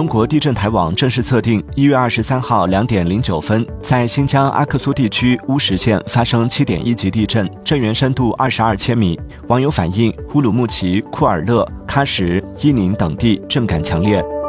中国地震台网正式测定一月二十三号两点零九分在新疆阿克苏地区乌什县发生七点一级地震震源深度二十二千米。网友反映乌鲁木齐库尔勒喀什伊宁等地震感强烈。